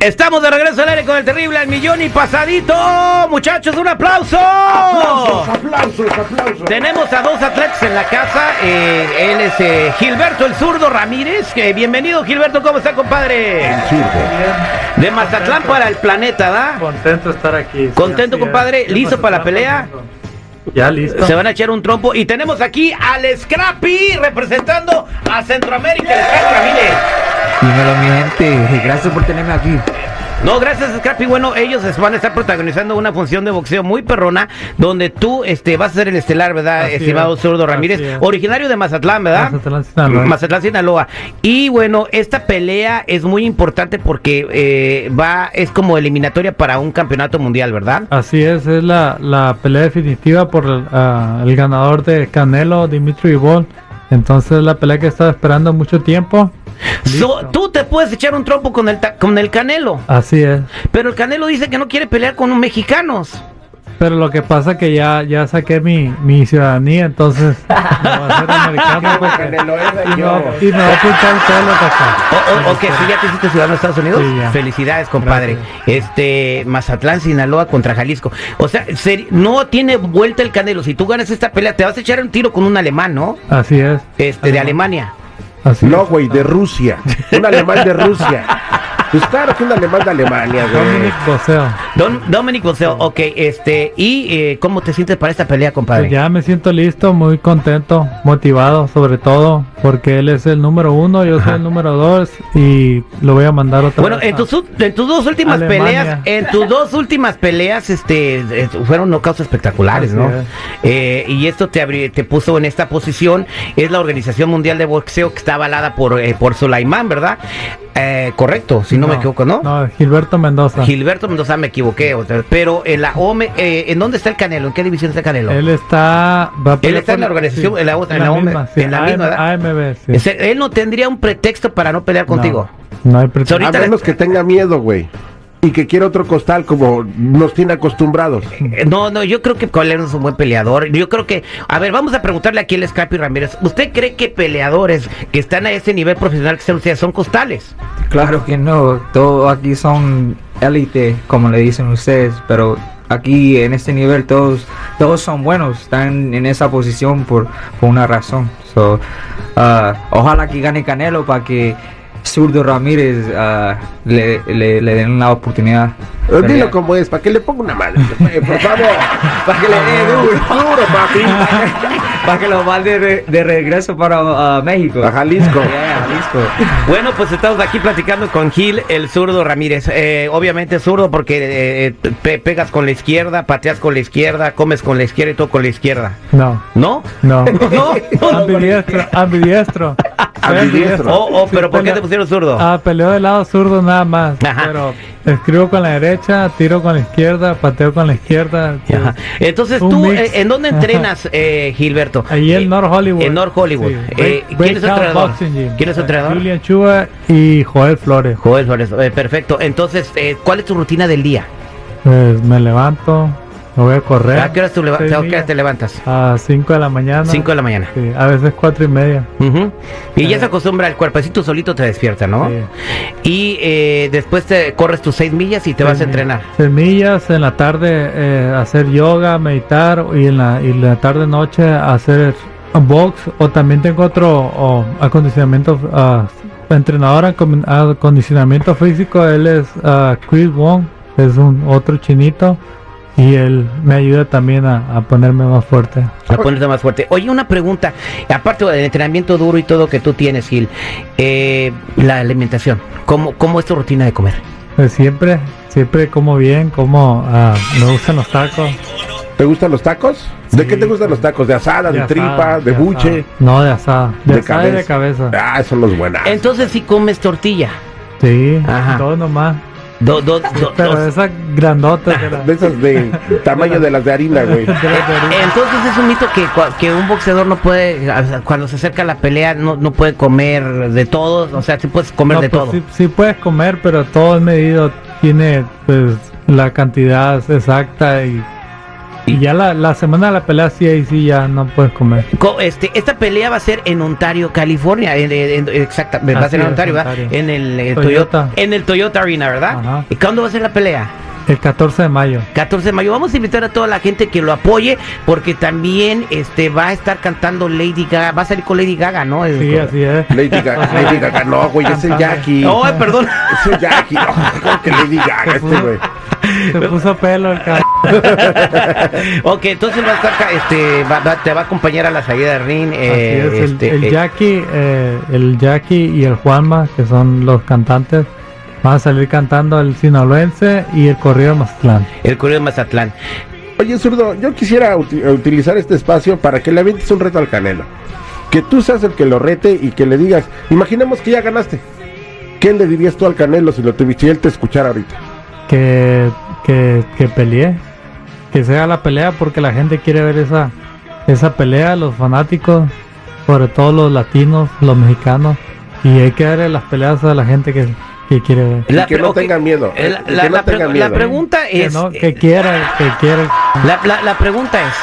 Estamos de regreso al aire con el terrible al millón y pasadito. Muchachos, un aplauso. Aplausos, aplausos, aplausos. Tenemos a dos atletas en la casa. eh, él es eh, Gilberto el zurdo Ramírez. bienvenido, Gilberto. ¿Cómo está, compadre? El zurdo. De Mazatlán para el planeta, ¿da? Contento de estar aquí. sí, ¿Contento, es. compadre? ¿Listo para la pelea? Ya listo. Se van a echar un trompo. Y tenemos aquí al Scrappy representando a Centroamérica, el Scrappy Ramírez. Dímelo mi gente, gracias por tenerme aquí. No, gracias Scrappy. Bueno, ellos es- van a estar protagonizando una función de boxeo muy perrona, donde tú este, vas a ser el estelar, ¿verdad, Así estimado es, Zurdo Ramírez? es. Originario de Mazatlán, ¿verdad? Mazatlán, Sinaloa. Mazatlán, Sinaloa. Y bueno, esta pelea es muy importante porque eh, va, es como eliminatoria para un campeonato mundial, ¿verdad? Así es, es la, la pelea definitiva por el, ah, el ganador de Canelo, Dimitri Bivol. Entonces la pelea que estaba esperando mucho tiempo. So, tú te puedes echar un trompo con el, con el Canelo, Así es. pero el Canelo dice que no quiere pelear con un mexicanos. Pero lo que pasa es que ya, ya saqué mi, mi ciudadanía, entonces me voy a hacer americano porque- y, me, yo. va- y me va a apuntar el pelo acá. O, o- ok, ¿sí ya te hiciste ciudadano de Estados Unidos? Sí. Felicidades, compadre. Gracias. Este, Mazatlán, Sinaloa contra Jalisco. O sea, no tiene vuelta el Canelo. Si tú ganas esta pelea, te vas a echar un tiro con un alemán, ¿no? Así es. Este, de Alemania. Así No, güey, de Rusia. Un alemán de Rusia. Pues claro que un alemán de Alemania, güey. Dominic Boseo. Don, Dominic Boseo, ok, este, ¿y eh, cómo te sientes para esta pelea, compadre? Pues ya me siento listo, muy contento, motivado sobre todo, porque él es el número uno, yo soy el número dos y lo voy a mandar otra Bueno, vez en u- en tus dos últimas Alemania. peleas, en tus dos últimas peleas, este, eh, fueron knockouts espectaculares, Así ¿no? es. Eh, y esto te, abri- te puso en esta posición, es la Organización Mundial de Boxeo que está avalada por, eh, por Sulaimán, ¿verdad? Eh, correcto, si no, me equivoco, ¿no? No, Gilberto Mendoza. Gilberto Mendoza, me equivoqué, pero en la OME, eh, ¿en dónde está el Canelo? ¿En qué división está el Canelo? Él está... va a Él está en la organización, en la otra, en la OME, misma, sí, en la AM, misma. AMB, sí. Ese- él no tendría un pretexto para no pelear contigo. No, no hay pretexto. A menos que tenga miedo, güey. Y que quiera otro costal como nos tiene acostumbrados. Eh, No, no, yo creo que Colero es un buen peleador. Yo creo que, a ver, vamos a preguntarle aquí al Scrappy Ramírez. ¿Usted cree que peleadores que están a ese nivel profesional que son ustedes son costales? Claro que no, todos aquí son élite, como le dicen ustedes, pero aquí en este nivel todos todos son buenos, están en esa posición por, por una razón. So, ah, ojalá que gane Canelo para que Zurdo Ramírez ah, le, le, le den la oportunidad. Eh, Dilo como es, para que le ponga una madre. eh, Por favor. Para que le dé duro. Duro, papi. para que lo mande de, de regreso para ah, México. A Jalisco. Yeah, Jalisco. Bueno, pues estamos aquí platicando con Gil, el zurdo Ramírez. Eh, obviamente zurdo porque eh, pe- pegas con la izquierda, pateas con la izquierda, comes con la izquierda y todo con la izquierda. No, ¿No? no. No. ambidiestro, ambidiestro. Oh, oh, pero Sí, ¿por qué te pusieron zurdo? Ah, peleo del lado zurdo nada más. Ajá. Pero escribo con la derecha, tiro con la izquierda, pateo con la izquierda. Ajá. Entonces, ¿tú mix. eh, en dónde entrenas, eh, Gilberto? Ahí en Eh, North Hollywood. En North Hollywood. Sí. Eh, Break- ¿Quién es el entrenador? ¿Quién es el entrenador? Julian Chua y Joel Flores. Joder, Flores, eh, perfecto. Entonces, eh, ¿cuál es tu rutina del día? Pues me levanto, me voy a correr. ¿A qué horas, tú leva- seis a qué horas millas. te levantas? A 5 de la mañana. 5 de la mañana. Sí, a veces 4 y media. Ujú. Y ya Eh. se acostumbra el cuerpecito solito te despierta, ¿no? Sí. Y eh, después te corres tus 6 millas y te vas a Seis entrenar. millas. Semillas en la tarde eh, hacer yoga, meditar y en la, y la tarde noche hacer box o también tengo otro o, acondicionamiento ah, entrenador acon- acondicionamiento físico él es ah, Chris Wong es un otro chinito y él me ayuda también a, a ponerme más fuerte A ponerte más fuerte. Oye, una pregunta. Aparte del entrenamiento duro y todo que tú tienes, Gil, eh, la alimentación. ¿Cómo, ¿Cómo es tu rutina de comer? Pues siempre siempre como bien como ah, me gustan los tacos ¿Te gustan los tacos? ¿De Sí. qué te gustan los tacos? ¿De asada, de, asada, tripa, de, buche? asada. no de asada de, De asada y de cabeza Ah, son los buenas. Entonces, si comes tortilla. Sí, Ajá. todo nomás. Do, do- do- Pero dos- esas grandotas de esas de tamaño de las de harina, güey. Entonces es un mito que, cua- que un boxeador no puede, cuando se acerca a la pelea, no, no puede comer de todo, o sea, sí puedes comer No, de pues todo. Sí, sí puedes comer, pero todo es medido, tiene pues la cantidad exacta y Y ya la, la semana de la pelea sí, ahí sí ya no puedes comer. Co- Este, esta pelea va a ser en Ontario, California. En, en- en- exacta, va a ser en es, Ontario, ¿verdad? Ontario. En el eh, Toyota. Toyota. En el Toyota Arena, ¿verdad? Ajá. ¿Y cuándo va a ser la pelea? El 14 de mayo. 14 de mayo. Vamos a invitar a toda la gente que lo apoye porque también este va a estar cantando Lady Gaga. Va a salir con Lady Gaga, ¿no? Es- Sí, así es. Lady Gaga, Lady Gaga, no, güey, es el Cantando. Jackie. Oh, ay, perdón. Es el Jackie, no, ¿cómo que Lady Gaga este, güey. Se puso pelo el cabrón. ok, entonces va a estar, este, va- va- te va a acompañar a la salida de ring. Así eh, es, el, este, el eh, Jackie, eh, el Jackie y el Juanma, que son los cantantes, van a salir cantando el sinaloense y el corrido de Mazatlán. el Correo de Mazatlán. Oye, zurdo, yo quisiera uti- utilizar este espacio para que le avientes un reto al Canelo. Que tú seas el que lo rete y que le digas, imaginemos que ya ganaste. ¿Qué le dirías tú al Canelo si lo tuviste si él te escuchara ahorita? Que, que, que pelee, que sea la pelea porque la gente quiere ver esa, esa pelea, los fanáticos, sobre todo los latinos, los mexicanos, y hay que darle las peleas a la gente que, que quiere ver. Y que no ok, tenga miedo, eh, La, que la- la la pregunta Que, es. no, eh, que quiera, que quiera. La, la- la pregunta es,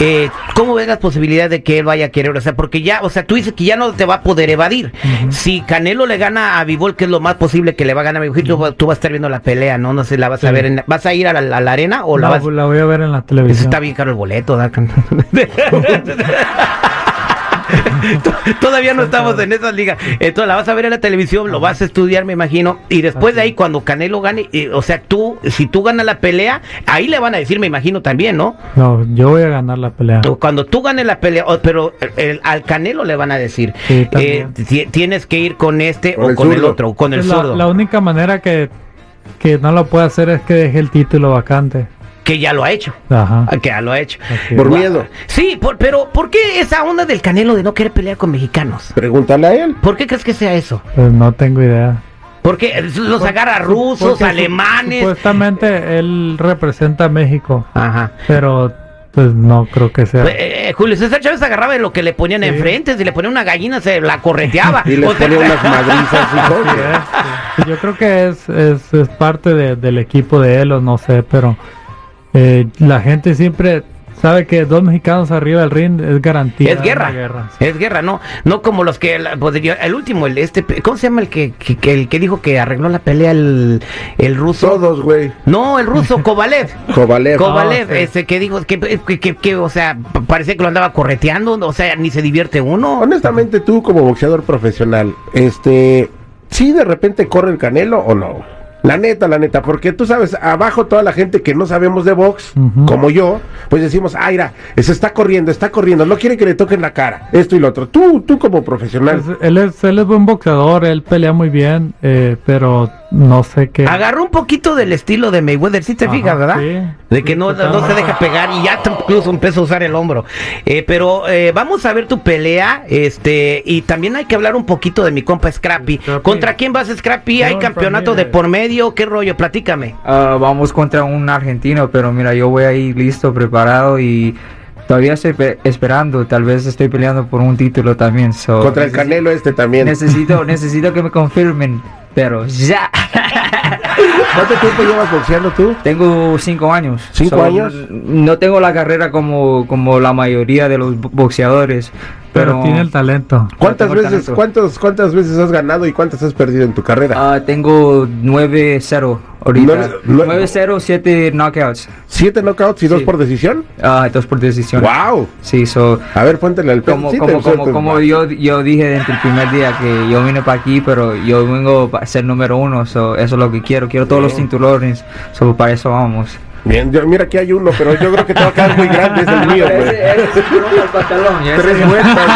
eh, ¿cómo ves las posibilidades de que él vaya a querer? O sea, porque ya, o sea, tú dices que ya no te va a poder evadir. Si Canelo le gana a Vivol, que es lo más posible que le va a ganar a Vivol, tú, va- tú vas a estar viendo la pelea, ¿no? No sé, la vas a ver, en- ¿vas a ir a la, a la arena o la vas la voy a ver en la Eso televisión. está bien caro el boleto, ¿da? Todavía no estamos en esas ligas. Entonces la vas a ver en la televisión, lo vas a estudiar, me imagino. Y después de ahí, cuando Canelo gane, eh, o sea, tú, si tú ganas la pelea, ahí le van a decir, me imagino también, ¿no? No, yo voy a ganar la pelea. O Cuando tú ganes la pelea, pero el- al Canelo le van a decir, Sí, eh, tienes que ir con este Con o el con el otro, o con el la, zurdo, la única manera que, que no lo puede hacer es que deje el título vacante. Que ya lo ha hecho. Ajá. Que ya lo ha hecho. Por miedo. Sí, por- pero ¿por qué esa onda del Canelo de no querer pelear con mexicanos? Pregúntale a él. ¿Por qué crees que sea eso? Pues no tengo idea. Porque los agarra rusos, Porque alemanes. Supuestamente él representa a México, Ajá. pero pues no creo que sea. Eh, eh, Julio César Chávez agarraba de lo que le ponían Sí. enfrente, si le ponía una gallina se la correteaba. Y sea, ponía unas madrizas y todo. Así es, sí. Yo creo que es, es, es parte de- del equipo de él o no sé, pero eh, la gente siempre sabe que dos mexicanos arriba del ring es garantía. es guerra. guerra, sí. Es guerra, no, no como los que pues, yo- el último, el este, ¿cómo se llama el que, que- que- el que dijo que arregló la pelea el, el ruso? Todos, güey. No, el ruso Kovalev. Kovalev. Kovalev, sí. ese que dijo que, que, que- que, o sea, p- parece que lo andaba correteando, o sea, ni se divierte uno. Honestamente, tú como boxeador profesional, este, ¿sí de repente corre el canelo o no? La neta, la neta, porque tú sabes, abajo toda la gente que no sabemos de box, como yo, pues decimos, ah, mira, se está corriendo, está corriendo, no quiere que le toquen la cara, esto y lo otro. Tú, tú como profesional, Pues, él, es, él es buen boxeador, él pelea muy bien, eh, pero no sé qué. Agarró un poquito del estilo de Mayweather, si te Ajá, fijas, ¿verdad? sí. de que Sí, no, no se deja pegar y ya incluso empieza a usar el hombro. Eh, pero eh, vamos a ver tu pelea, este, y también hay que hablar un poquito de mi compa Scrappy. Scrappy. ¿Contra quién vas, Scrappy? ¿Hay No, campeonato de por medio? ¿Qué rollo? Platícame. Ah, vamos contra un argentino, pero mira, yo voy ahí listo, preparado y todavía estoy pe- esperando. Tal vez estoy peleando por un título también. so, contra el canelo este también. Necesito, necesito que me confirmen, pero ya. ¿Cuánto tiempo llevas boxeando tú? Tengo cinco años. ¿Cinco años? No tengo la carrera como, como la mayoría de los bo- boxeadores, pero pero, tiene el talento. ¿Cuántas veces, talento. cuántos, cuántas veces has ganado y cuántas has perdido en tu carrera? Ah, tengo 9-0 ahorita. Nueve- nueve- 9-0, 7 knockouts. ¿Siete knockouts y dos sí. por decisión? Ah, dos por decisión. ¡Wow! Sí, so, A ver, póntele al como, sí como, como, como yo, yo dije desde el primer día que yo vine para aquí, pero yo vengo para ser número uno, so, eso es lo que quiero, quiero todos los Bien. cinturones, so, para eso vamos. Bien, yo- mira aquí hay uno, pero yo creo que te va a quedar muy grande, es el mío, güey. Tres vueltas.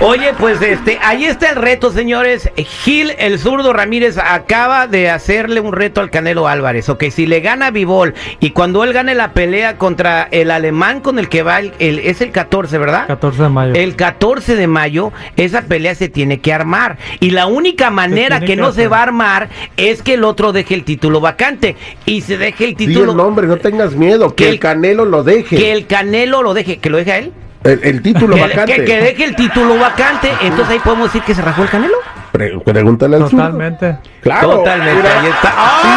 Oye, pues este, ahí está el reto, señores. Gil, el zurdo Ramírez, acaba de hacerle un reto al Canelo Álvarez. Ok, si le gana Vivol y cuando él gane la pelea contra el alemán con el que va, el, el- es el 14, ¿verdad? 14 de mayo. El 14 de mayo, esa pelea se tiene que armar. Y la única manera que que no se va a armar es que el otro deje el título vacante. Y se deje el Di el título. nombre, no tengas miedo, que Que el el- Canelo lo deje. que el Canelo lo deje. ¿Que lo deje a él? El, el título Que, vacante. que- que deje el título vacante. Entonces ahí podemos decir que se rajó el Canelo. Pre- pregúntale al. Totalmente. Claro. Totalmente, mira. ahí está. Sí,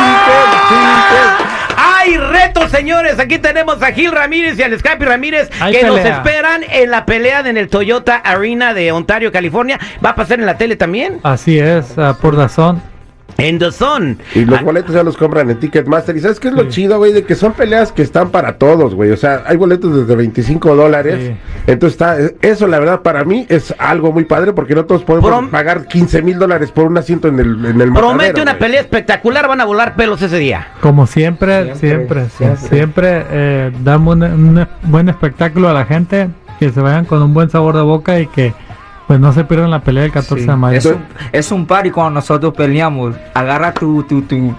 sí, que- Hay retos, señores. Aquí tenemos a Gil Ramírez y al Scrappy Ramírez Hay que nos esperan en la pelea en el Toyota Arena de Ontario, California. ¿Va a pasar en la tele también? Así es, ah, por razón. En The Sun. Y los Ah, boletos ya los compran en Ticketmaster. ¿Y sabes qué es lo chido, güey? De que son peleas que están para todos, güey. O sea, hay boletos desde 25 dólares. Sí. Entonces, está, eso la verdad para mí es algo muy padre porque no todos podemos Prom- pagar 15 mil dólares por un asiento en el, en el Promete matadero, una güey. pelea espectacular. Van a volar pelos ese día. Como siempre, Siempre, siempre, siempre, siempre. eh, damos un, un buen espectáculo a la gente, que se vayan con un buen sabor de boca y que pues no se pierdan la pelea del 14 Sí, de mayo. Es un, es un party cuando nosotros peleamos. Agarra tu, tu, tu,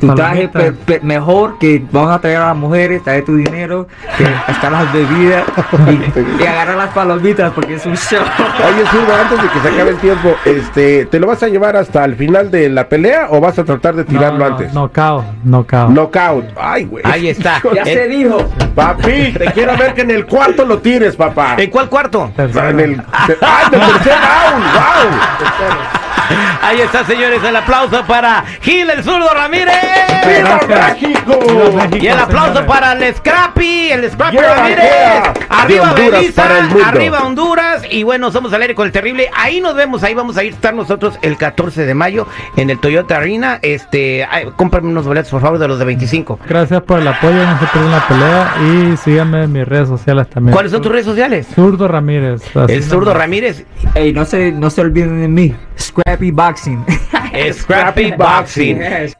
tu traje palomitas. pe- pe- mejor que vamos a traer a las mujeres, trae tu dinero, que están las bebidas y, y agarra las palomitas porque es un show. Oye, Zurdo, antes de que se acabe el tiempo, este, ¿te lo vas a llevar hasta el final de la pelea o vas a tratar de tirarlo no, no, antes? Knockout, knockout. Knockout. Ay, güey. Ahí está. ya se ¿En, dijo. Papi, te quiero ver que en el cuarto lo tires, papá. en cuál cuarto? Tercero. En el, ¡Ah, en el tercer round! ¡Wow! Ahí está, señores. El aplauso para Gil, el zurdo Ramírez. ¡Viva Gracias. México! Y el aplauso para el Scrappy, el Scrappy Yeah, Ramírez. yeah. Arriba mundo. arriba Honduras. Y bueno, somos al aire con el terrible. Ahí nos vemos, ahí vamos a ir estar nosotros el 14 de mayo en el Toyota Arena. Este, ay, cómprame unos boletos, por favor, de los de 25. Gracias por el apoyo, no se pierdan la pelea y síganme en mis redes sociales también. ¿Cuáles son tus redes sociales? Zurdo Ramírez. El zurdo. Ramírez, Ey, no se, no se olviden de mí. Scrappy Boxing. Scrappy Boxing. Yes.